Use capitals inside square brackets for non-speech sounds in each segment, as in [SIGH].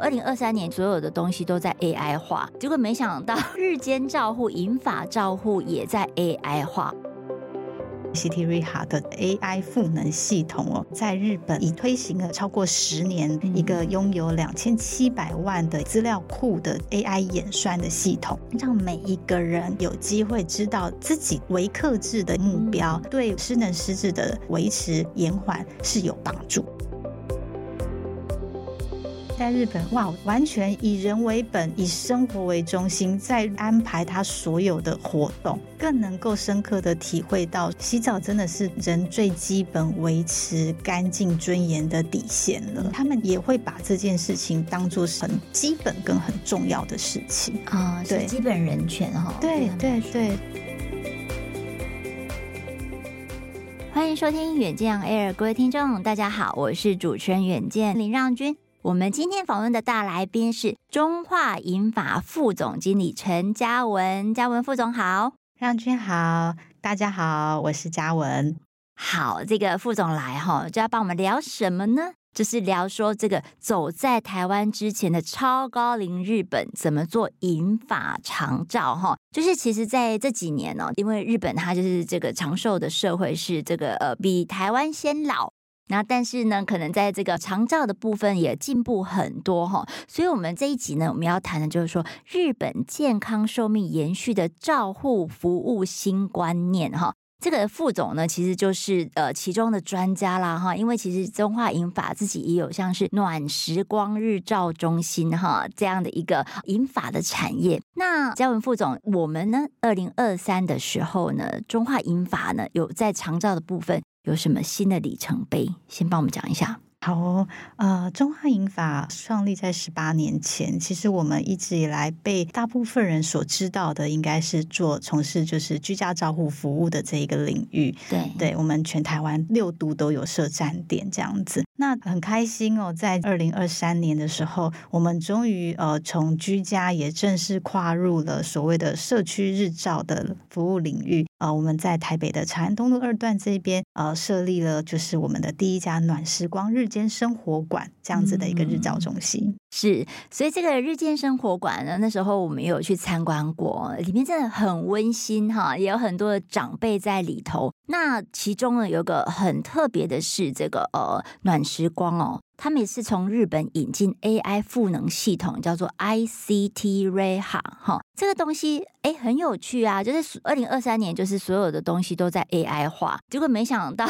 二零二三年所有的东西都在 AI 化，结果没想到 [LAUGHS] 日间照护、银发照护也在 AI 化。ICT Reha 的 AI 赋能系统哦，在日本已推行了超过十年，一个拥有两千七百万的资料库的 AI 演算的系统，让每一个人有机会知道自己微克制的目标，对失能失智的维持延缓是有帮助。在日本，哇，完全以人为本，以生活为中心，在安排他所有的活动，更能够深刻的体会到洗澡真的是人最基本维持干净尊严的底线了。他们也会把这件事情当做是很基本跟很重要的事情啊，对，基本人权哈。对对对。欢迎收听远见 Air，各位听众，大家好，我是主持人远见林让均。我们今天访问的大来宾是中华银法副总经理陈嘉文，嘉文副总好，让君好，大家好，我是嘉文。好，这个副总来哈，就要帮我们聊什么呢？就是聊说这个走在台湾之前的超高龄日本怎么做银发长照哈。就是其实在这几年呢，因为日本它就是这个长寿的社会，是这个呃比台湾先老。那但是呢，可能在这个长照的部分也进步很多哈，所以我们这一集呢，我们要谈的就是说日本健康寿命延续的照护服务新观念哈。这个副总呢，其实就是呃其中的专家啦哈，因为其实中华银发自己也有像是暖时光日照中心哈这样的一个银发的产业。那嘉文副总，我们呢，二零二三的时候呢，中华银发呢有在长照的部分。有什么新的里程碑？先帮我们讲一下。好哦，呃，中华银法创立在十八年前。其实我们一直以来被大部分人所知道的，应该是做从事就是居家照护服务的这一个领域。对，对我们全台湾六都都有设站点这样子。那很开心哦，在二零二三年的时候，我们终于呃从居家也正式跨入了所谓的社区日照的服务领域。呃，我们在台北的长安东路二段这边呃设立了就是我们的第一家暖时光日间生活馆这样子的一个日照中心。嗯、是，所以这个日间生活馆呢，那时候我们也有去参观过，里面真的很温馨哈，也有很多的长辈在里头。那其中呢，有个很特别的是这个呃暖时光哦，他们也是从日本引进 AI 赋能系统，叫做 ICT Reha 哈。这个东西哎很有趣啊，就是二零二三年就是所有的东西都在 AI 化，结果没想到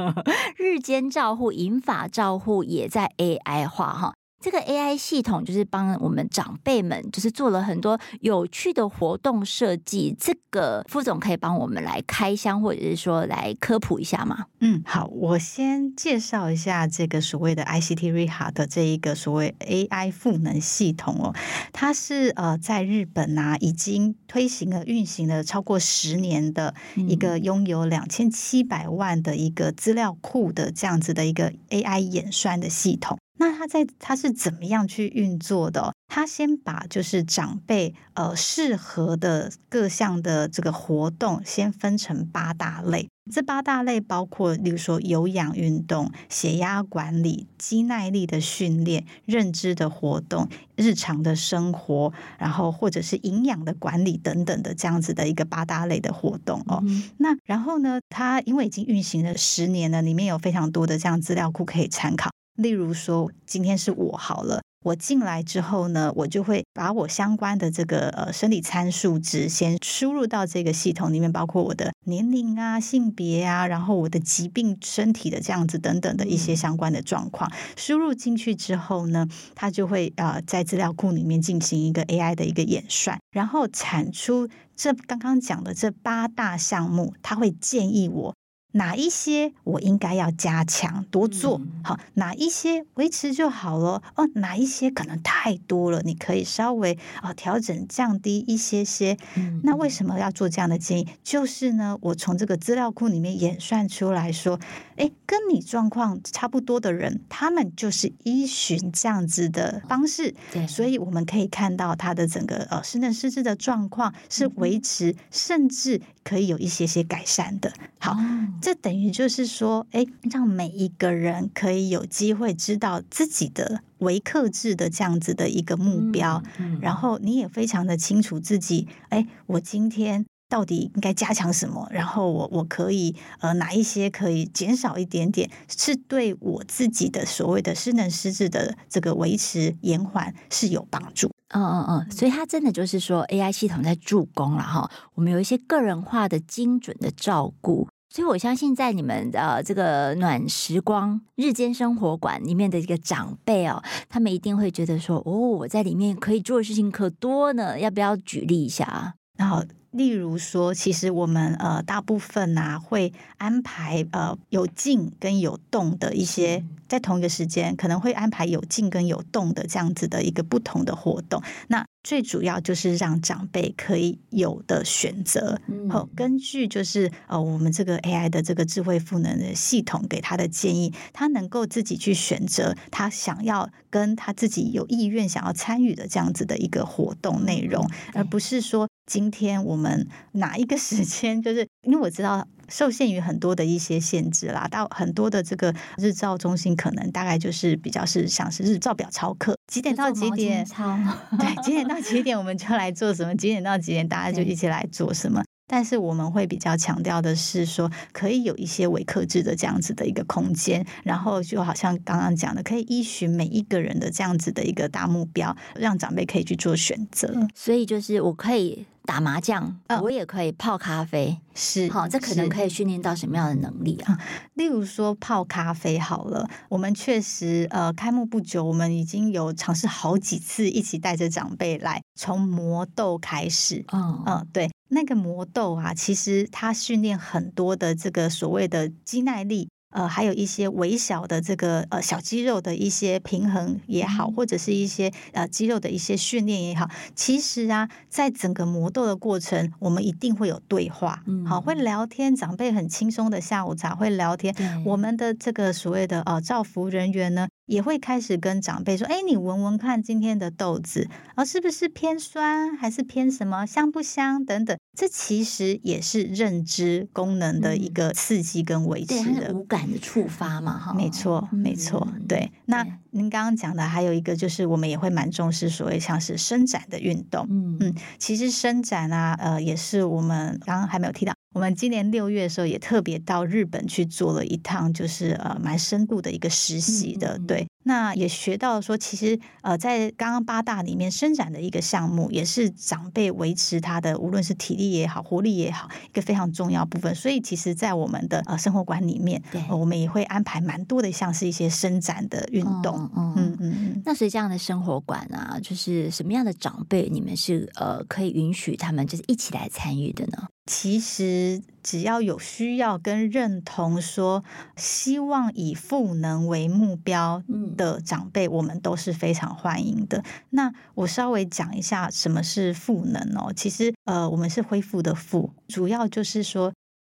[LAUGHS] 日间照护、银发照护也在 AI 化哈。这个 AI 系统就是帮我们长辈们，就是做了很多有趣的活动设计。这个副总可以帮我们来开箱，或者是说来科普一下吗？嗯，好，我先介绍一下这个所谓的 ICT Reha 的这一个所谓 AI 赋能系统哦，它是呃在日本啊已经推行了运行了超过十年的一个拥有两千七百万的一个资料库的这样子的一个 AI 演算的系统。那他在他是怎么样去运作的？他先把就是长辈呃适合的各项的这个活动先分成八大类，这八大类包括例如说有氧运动、血压管理、肌耐力的训练、认知的活动、日常的生活，然后或者是营养的管理等等的这样子的一个八大类的活动哦。嗯、那然后呢，他因为已经运行了十年了，里面有非常多的这样资料库可以参考。例如说，今天是我好了，我进来之后呢，我就会把我相关的这个呃生理参数值先输入到这个系统里面，包括我的年龄啊、性别啊，然后我的疾病、身体的这样子等等的一些相关的状况，输入进去之后呢，它就会呃在资料库里面进行一个 AI 的一个演算，然后产出这刚刚讲的这八大项目，它会建议我。哪一些我应该要加强多做好？哪一些维持就好了哦？哪一些可能太多了？你可以稍微啊调整降低一些些。那为什么要做这样的建议？就是呢，我从这个资料库里面演算出来说，哎，跟你状况差不多的人，他们就是依循这样子的方式，对，所以我们可以看到他的整个呃失能失智的状况是维持，嗯、甚至可以有一些些改善的。好，哦、这等于就是说，哎，让每一个人可以有机会知道自己的微克制的这样子的一个目标，嗯嗯、然后你也非常的清楚自己，哎，我今天。到底应该加强什么？然后我我可以呃哪一些可以减少一点点，是对我自己的所谓的失能失智的这个维持延缓是有帮助。嗯嗯嗯，所以它真的就是说 AI 系统在助攻了哈。我们有一些个人化的精准的照顾，所以我相信在你们的这个暖时光日间生活馆里面的一个长辈哦，他们一定会觉得说哦，我在里面可以做的事情可多呢。要不要举例一下啊？然后。例如说，其实我们呃大部分呐、啊、会安排呃有静跟有动的一些，在同一个时间可能会安排有静跟有动的这样子的一个不同的活动。那最主要就是让长辈可以有的选择，好，根据就是呃我们这个 AI 的这个智慧赋能的系统给他的建议，他能够自己去选择他想要跟他自己有意愿想要参与的这样子的一个活动内容，而不是说。今天我们哪一个时间？就是因为我知道受限于很多的一些限制啦，到很多的这个日照中心，可能大概就是比较是像是日照表超课，几点到几点？[LAUGHS] 对，几点到几点我们就来做什么？几点到几点大家就一起来做什么？但是我们会比较强调的是说，可以有一些伪克制的这样子的一个空间，然后就好像刚刚讲的，可以依循每一个人的这样子的一个大目标，让长辈可以去做选择。所以就是我可以打麻将，我也可以泡咖啡，是好，这可能可以训练到什么样的能力啊？例如说泡咖啡好了，我们确实呃开幕不久，我们已经有尝试好几次一起带着长辈来从磨豆开始，嗯嗯，对。那个魔豆啊，其实它训练很多的这个所谓的肌耐力，呃，还有一些微小的这个呃小肌肉的一些平衡也好，或者是一些呃肌肉的一些训练也好。其实啊，在整个磨豆的过程，我们一定会有对话，好，会聊天。长辈很轻松的下午茶会聊天，我们的这个所谓的呃照服人员呢，也会开始跟长辈说：“哎，你闻闻看今天的豆子啊，是不是偏酸，还是偏什么，香不香等等？这其实也是认知功能的一个刺激跟维持的、嗯、五感的触发嘛，哈，没错，没错，对。那您刚刚讲的还有一个就是，我们也会蛮重视所谓像是伸展的运动，嗯嗯，其实伸展啊，呃，也是我们刚刚还没有提到。”我们今年六月的时候也特别到日本去做了一趟，就是呃蛮深度的一个实习的，对。那也学到说，其实呃在刚刚八大里面伸展的一个项目，也是长辈维持他的无论是体力也好、活力也好，一个非常重要部分。所以其实，在我们的呃生活馆里面，我们也会安排蛮多的像是一些伸展的运动。嗯嗯嗯。那所以这样的生活馆啊，就是什么样的长辈，你们是呃可以允许他们就是一起来参与的呢？其实只要有需要跟认同，说希望以赋能为目标的长辈，我们都是非常欢迎的。那我稍微讲一下什么是赋能哦。其实呃，我们是恢复的复，主要就是说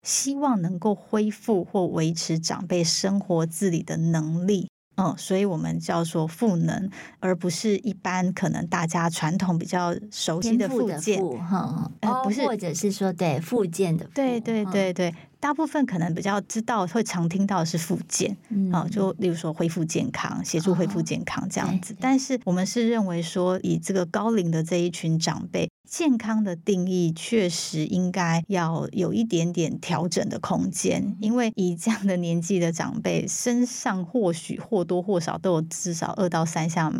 希望能够恢复或维持长辈生活自理的能力。嗯，所以我们叫做赋能，而不是一般可能大家传统比较熟悉的附件，哈，呃，不是，或者是说对附件的，对对对对。大部分可能比较知道会常听到的是复健，啊、嗯，就例如说恢复健康、协助恢复健康这样子。哦、但是我们是认为说，以这个高龄的这一群长辈，健康的定义确实应该要有一点点调整的空间，嗯、因为以这样的年纪的长辈身上或许或多或少都有至少二到三项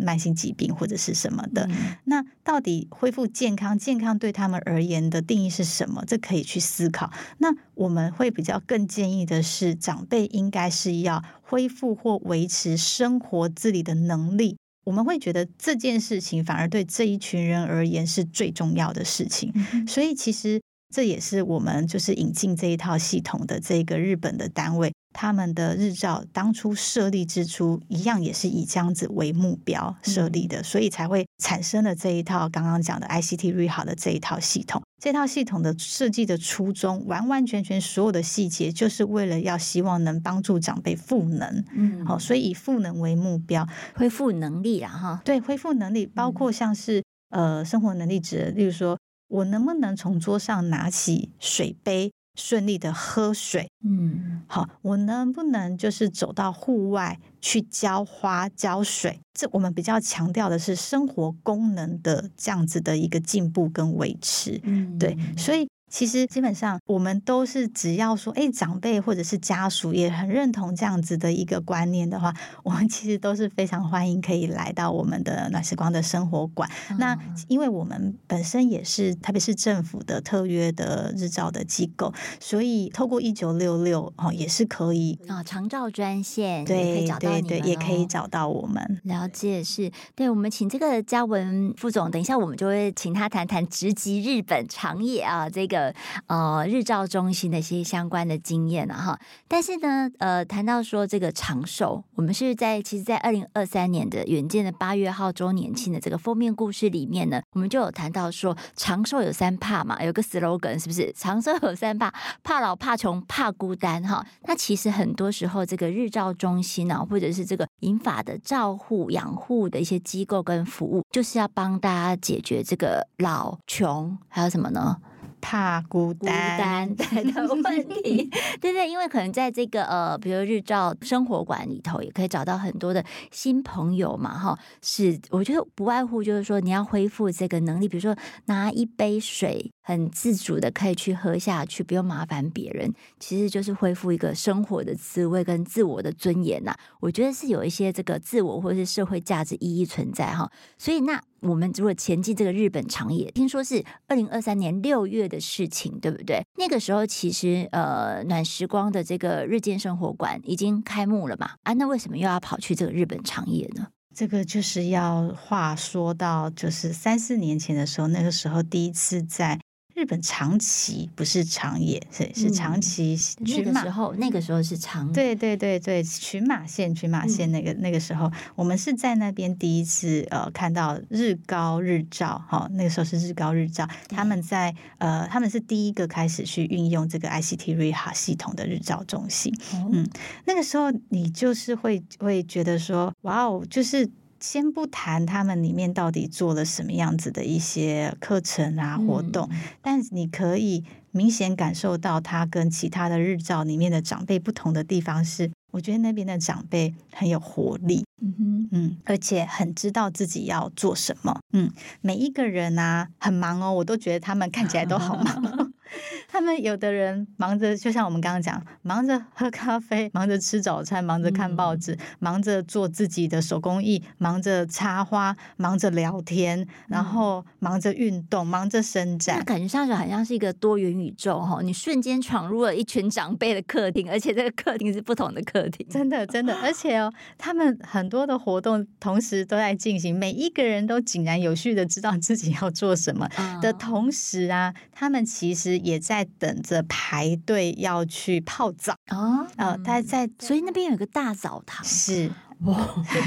慢性疾病或者是什么的。嗯、那到底恢复健康，健康对他们而言的定义是什么？这可以去思考。那我。我们会比较更建议的是，长辈应该是要恢复或维持生活自理的能力。我们会觉得这件事情反而对这一群人而言是最重要的事情。嗯。所以其实这也是我们就是引进这一套系统的这个日本的单位他们的日照当初设立之初，一样也是以这样子为目标设立的，所以才会产生了这一套刚刚讲的 ICT Reha 的这一套系统。这套系统的设计的初衷，完完全全所有的细节，就是为了要希望能帮助长辈赋能。嗯，好，所以以赋能为目标，恢复能力啊，哈，对，恢复能力，包括像是、嗯、呃生活能力值，例如说我能不能从桌上拿起水杯，顺利的喝水，嗯，好，我能不能就是走到户外去浇花浇水？这我们比较强调的是生活功能的这样子的一个进步跟维持，嗯，对，所以。其实基本上，我们都是只要说，哎，长辈或者是家属也很认同这样子的一个观念的话，我们其实都是非常欢迎可以来到我们的暖时光的生活馆。嗯、那因为我们本身也是特别是政府的特约的日照的机构，所以透过一九六六哦，也是可以啊，长照专线对对对，也可以找到我们。了解是，对，我们请这个嘉文副总，等一下我们就会请他谈谈直击日本长野啊这个。呃，日照中心的一些相关的经验了哈，但是呢，呃，谈到说这个长寿，我们是在其实，在二零二三年的远见的八月号周年庆的这个封面故事里面呢，我们就有谈到说长寿有三怕嘛，有个 slogan 是不是？[LAUGHS] 长寿有三怕，怕老、怕穷、怕孤单哈。那其实很多时候，这个日照中心啊，或者是这个银发的照护养护的一些机构跟服务，就是要帮大家解决这个老穷，还有什么呢？怕孤单，孤单的问题，[LAUGHS] 对对，因为可能在这个呃，比如日照生活馆里头，也可以找到很多的新朋友嘛，哈。是，我觉得不外乎就是说，你要恢复这个能力，比如说拿一杯水，很自主的可以去喝下去，不用麻烦别人，其实就是恢复一个生活的滋味跟自我的尊严呐。我觉得是有一些这个自我或者是社会价值意义存在哈。所以那。我们如果前进这个日本长野，听说是二零二三年六月的事情，对不对？那个时候其实呃，暖时光的这个日间生活馆已经开幕了嘛？啊，那为什么又要跑去这个日本长野呢？这个就是要话说到，就是三四年前的时候，那个时候第一次在。日本长崎不是长野，是是长崎群马、嗯、那个时候，那个时候是长对对对对群马县群马县那个、嗯、那个时候，我们是在那边第一次呃看到日高日照哈、哦，那个时候是日高日照，他们在呃他们是第一个开始去运用这个 ICT Reha 系统的日照中心，哦、嗯，那个时候你就是会会觉得说哇哦，就是。先不谈他们里面到底做了什么样子的一些课程啊活动，嗯、但你可以明显感受到他跟其他的日照里面的长辈不同的地方是，我觉得那边的长辈很有活力，嗯哼。嗯，而且很知道自己要做什么，嗯，每一个人啊很忙哦，我都觉得他们看起来都好忙。[LAUGHS] 他们有的人忙着，就像我们刚刚讲，忙着喝咖啡，[LAUGHS] 忙着吃早餐，忙着看报纸，嗯、忙着做自己的手工艺，忙着插花，忙着聊天，然后忙着运动，忙着伸展。那感觉上就好像是一个多元宇宙哈！你瞬间闯入了一群长辈的客厅，而且这个客厅是不同的客厅，真的 [LAUGHS] 真的。而且哦，他们很多的活动同时都在进行，每一个人都井然有序的知道自己要做什么的同时啊，他们其实也在。在等着排队要去泡澡啊，呃，他在，所以那边有一个大澡堂，是。哇，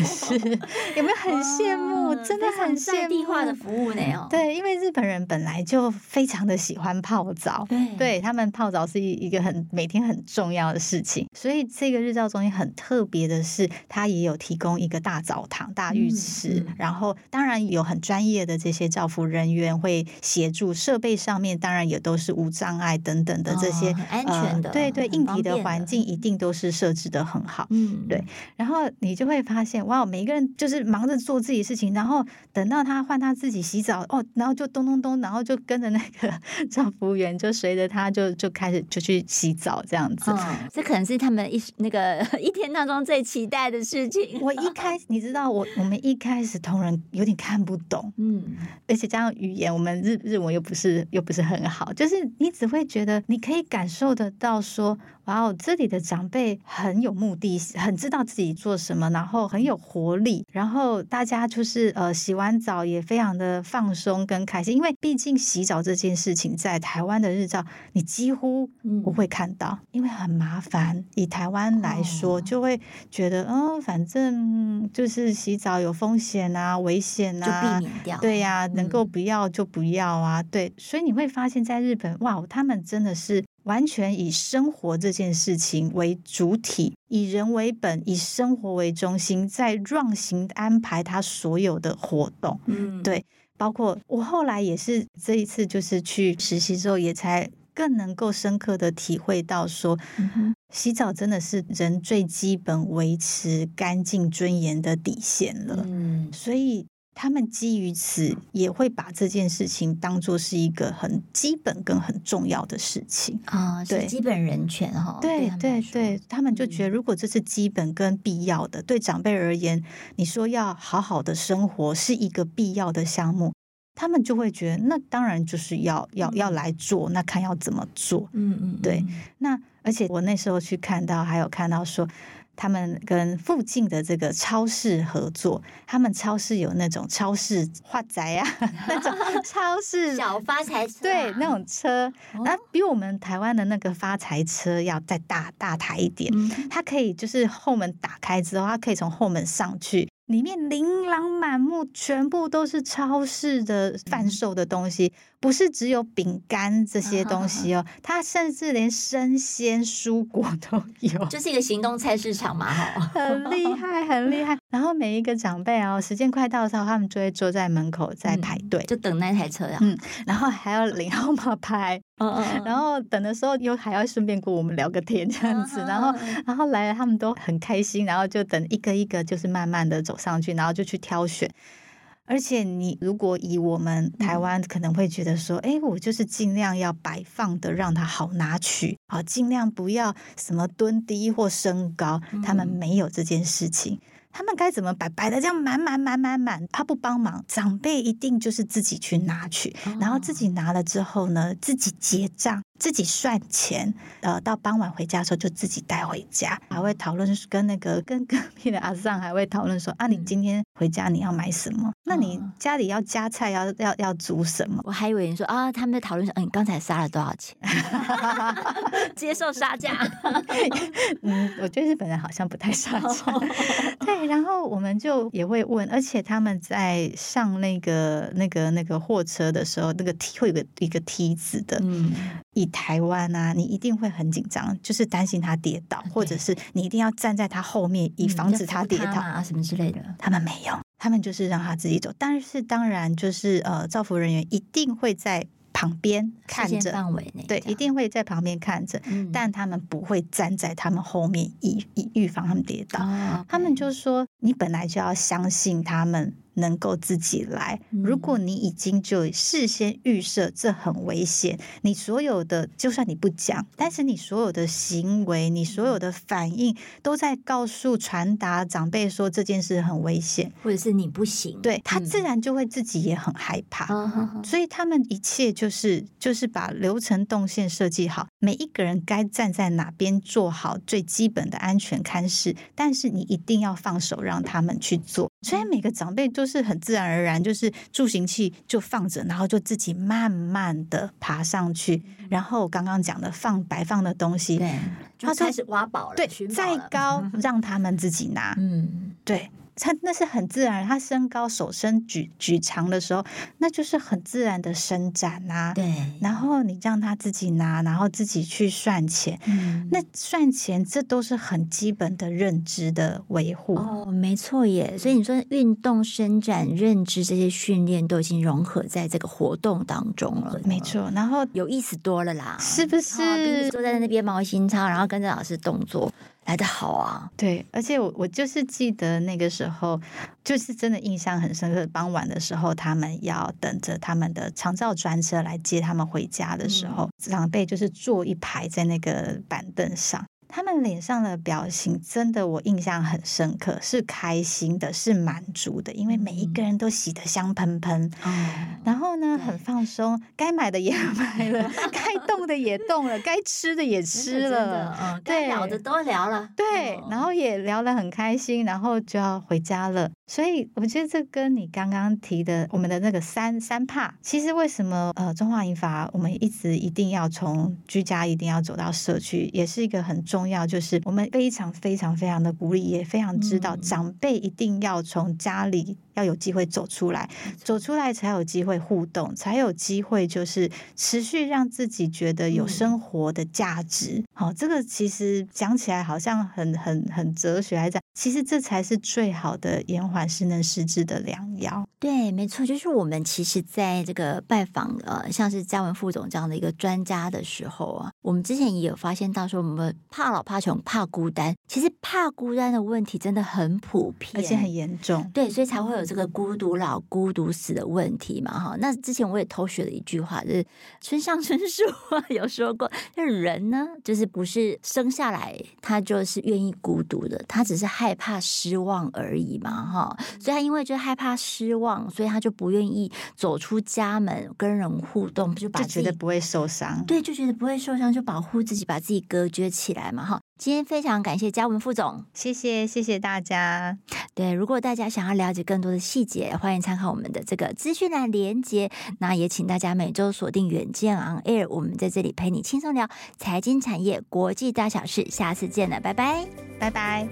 是 [LAUGHS] 有没有很羡慕？真的很羡慕地化的服务呢哦。对，因为日本人本来就非常的喜欢泡澡，对，对他们泡澡是一个很每天很重要的事情。所以这个日照中心很特别的是，它也有提供一个大澡堂、大浴池，然后当然有很专业的这些照护人员会协助，设备上面当然也都是无障碍等等的这些安全的，对对，硬体的环境一定都是设置的很好。嗯，对，然后你。就会发现哇，每一个人就是忙着做自己的事情，然后等到他换他自己洗澡哦，然后就咚咚咚，然后就跟着那个照服务员就随着他就就开始就去洗澡这样子。哦，这可能是他们一那个 [LAUGHS] 一天当中最期待的事情。我一 [LAUGHS] 开始你知道我我们一开始同仁有点看不懂，嗯，而且加上语言，我们日日文又不是又不是很好，就是你只会觉得你可以感受得到说哇哦，这里的长辈很有目的，很知道自己做什么，然后很有活力，然后大家就是呃洗完澡也非常的放松跟开心，因为毕竟洗澡这件事情在台湾的日照你几乎不会看到，嗯、因为很麻烦。以台湾来说，就会觉得嗯、哦，反正就是洗澡有风险啊，危险啊，就避免掉。对呀、啊，能够不要就不要啊。嗯、对，所以你会发现在日本，哇，他们真的是。完全以生活这件事情为主体，以人为本，以生活为中心，在让行安排他所有的活动。嗯，对，包括我后来也是这一次就是去实习之后，也才更能够深刻的体会到说，嗯，洗澡真的是人最基本维持干净尊严的底线了。嗯，所以。他们基于此，也会把这件事情当做是一个很基本跟很重要的事情啊，对，基本人权哈。对对对，他们就觉得，如果这是基本跟必要的，对长辈而言，你说要好好的生活是一个必要的项目，他们就会觉得，那当然就是要要要来做，那看要怎么做。嗯嗯，对。那而且我那时候去看到，还有看到说。他们跟附近的这个超市合作，他们超市有那种超市发财啊，[LAUGHS] 那种 [LAUGHS] 超市小发财车，对，那种车，那比我们台湾的那个发财车要再大大台一点，它可以就是后门打开之后，它可以从后门上去。里面琳琅满目，全部都是超市的贩售的东西，不是只有饼干这些东西哦，它甚至连生鲜蔬果都有，就是一个行动菜市场嘛，哈，很厉害，很厉害。然后每一个长辈哦，时间快到的时候，他们就会坐在门口在排队，就等那台车呀，嗯，然后还要领号码牌。嗯嗯，然后等的时候又还要顺便跟我们聊个天这样子，然后然后来了他们都很开心，然后就等一个一个就是慢慢的走上去，然后就去挑选。而且你如果以我们台湾可能会觉得说，哎，我就是尽量要摆放的让它好拿取。啊，尽量不要什么蹲低或升高，他们没有这件事情。他们该怎么摆？摆的这样满满满满满，他不帮忙，长辈一定就是自己去拿去，然后自己拿了之后呢，自己结账。自己算钱，呃，到傍晚回家的时候就自己带回家，还会讨论跟那个 [LAUGHS] 跟隔壁的阿桑还会讨论说啊，你今天回家你要买什么？那你家里要加菜要要要煮什么？我还以为你说啊，他们在讨论说，嗯，你刚才杀了多少钱？[LAUGHS] 接受杀价？[LAUGHS] 嗯，我觉得日本人好像不太杀价。对，然后我们就也会问，而且他们在上那个那个那个货车的时候，那个梯会有个一个梯子的，嗯，一。台湾啊，你一定会很紧张，就是担心他跌倒，或者是你一定要站在他后面，以防止他跌倒啊什么之类的。他们没有，他们就是让他自己走。但是当然，就是呃，造福人员一定会在旁边看着，范围内对，一定会在旁边看着，嗯、但他们不会站在他们后面，以以预防他们跌倒。哦 okay、他们就说，你本来就要相信他们。能够自己来。如果你已经就事先预设这很危险，你所有的就算你不讲，但是你所有的行为、你所有的反应都在告诉传达长辈说这件事很危险，或者是你不行，对，他自然就会自己也很害怕。嗯、所以他们一切就是就是把流程动线设计好，每一个人该站在哪边做好最基本的安全看视，但是你一定要放手让他们去做。所以每个长辈都。是很自然而然，就是助行器就放着，然后就自己慢慢的爬上去。然后刚刚讲的放摆放的东西，对，就开始挖宝了。对，再高让他们自己拿。嗯，对。他那是很自然，他身高手伸举举长的时候，那就是很自然的伸展啊。对，然后你让他自己拿，然后自己去算钱。嗯，那算钱这都是很基本的认知的维护。哦，没错耶。所以你说运动伸展、认知这些训练都已经融合在这个活动当中了。没错，然后有意思多了啦，是不是？坐在那边毛心操，然后跟着老师动作。来的好啊！对，而且我我就是记得那个时候，就是真的印象很深刻。傍晚的时候，他们要等着他们的长照专车来接他们回家的时候，嗯、长辈就是坐一排在那个板凳上。他们脸上的表情真的我印象很深刻，是开心的，是满足的，因为每一个人都洗得香喷喷，嗯、然后呢很放松，该买的也 [LAUGHS] 买了，该动的也动了，该吃的也吃了，嗯，该聊的都聊了，对，然后。也聊得很开心，然后就要回家了。所以我觉得这跟你刚刚提的我们的那个三三怕，其实为什么呃中华银发我们一直一定要从居家一定要走到社区，也是一个很重要，就是我们非常非常非常的鼓励，也非常知道长辈一定要从家里要有机会走出来，走出来才有机会互动，才有机会就是持续让自己觉得有生活的价值。好，这个其实讲起来好像很很很哲学还讲，其实这才是最好的延缓。失能失智的良药，对，没错，就是我们其实在这个拜访呃，像是嘉文副总这样的一个专家的时候啊，我们之前也有发现到说，我们怕老、怕穷、怕孤单，其实怕孤单的问题真的很普遍，而且很严重，对，所以才会有这个孤独老、孤独死的问题嘛，哈。那之前我也偷学了一句话，就是村上春树 [LAUGHS] 有说过，那人呢，就是不是生下来他就是愿意孤独的，他只是害怕失望而已嘛，哈。所以他因为就害怕失望，所以他就不愿意走出家门跟人互动，就把就觉得不会受伤，对，就觉得不会受伤，就保护自己，把自己隔绝起来嘛，哈。今天非常感谢嘉文副总，谢谢谢谢大家。对，如果大家想要了解更多的细节，欢迎参考我们的这个资讯栏连接。那也请大家每周锁定远见 On Air，我们在这里陪你轻松聊财经产业国际大小事。下次见了，拜拜，拜拜。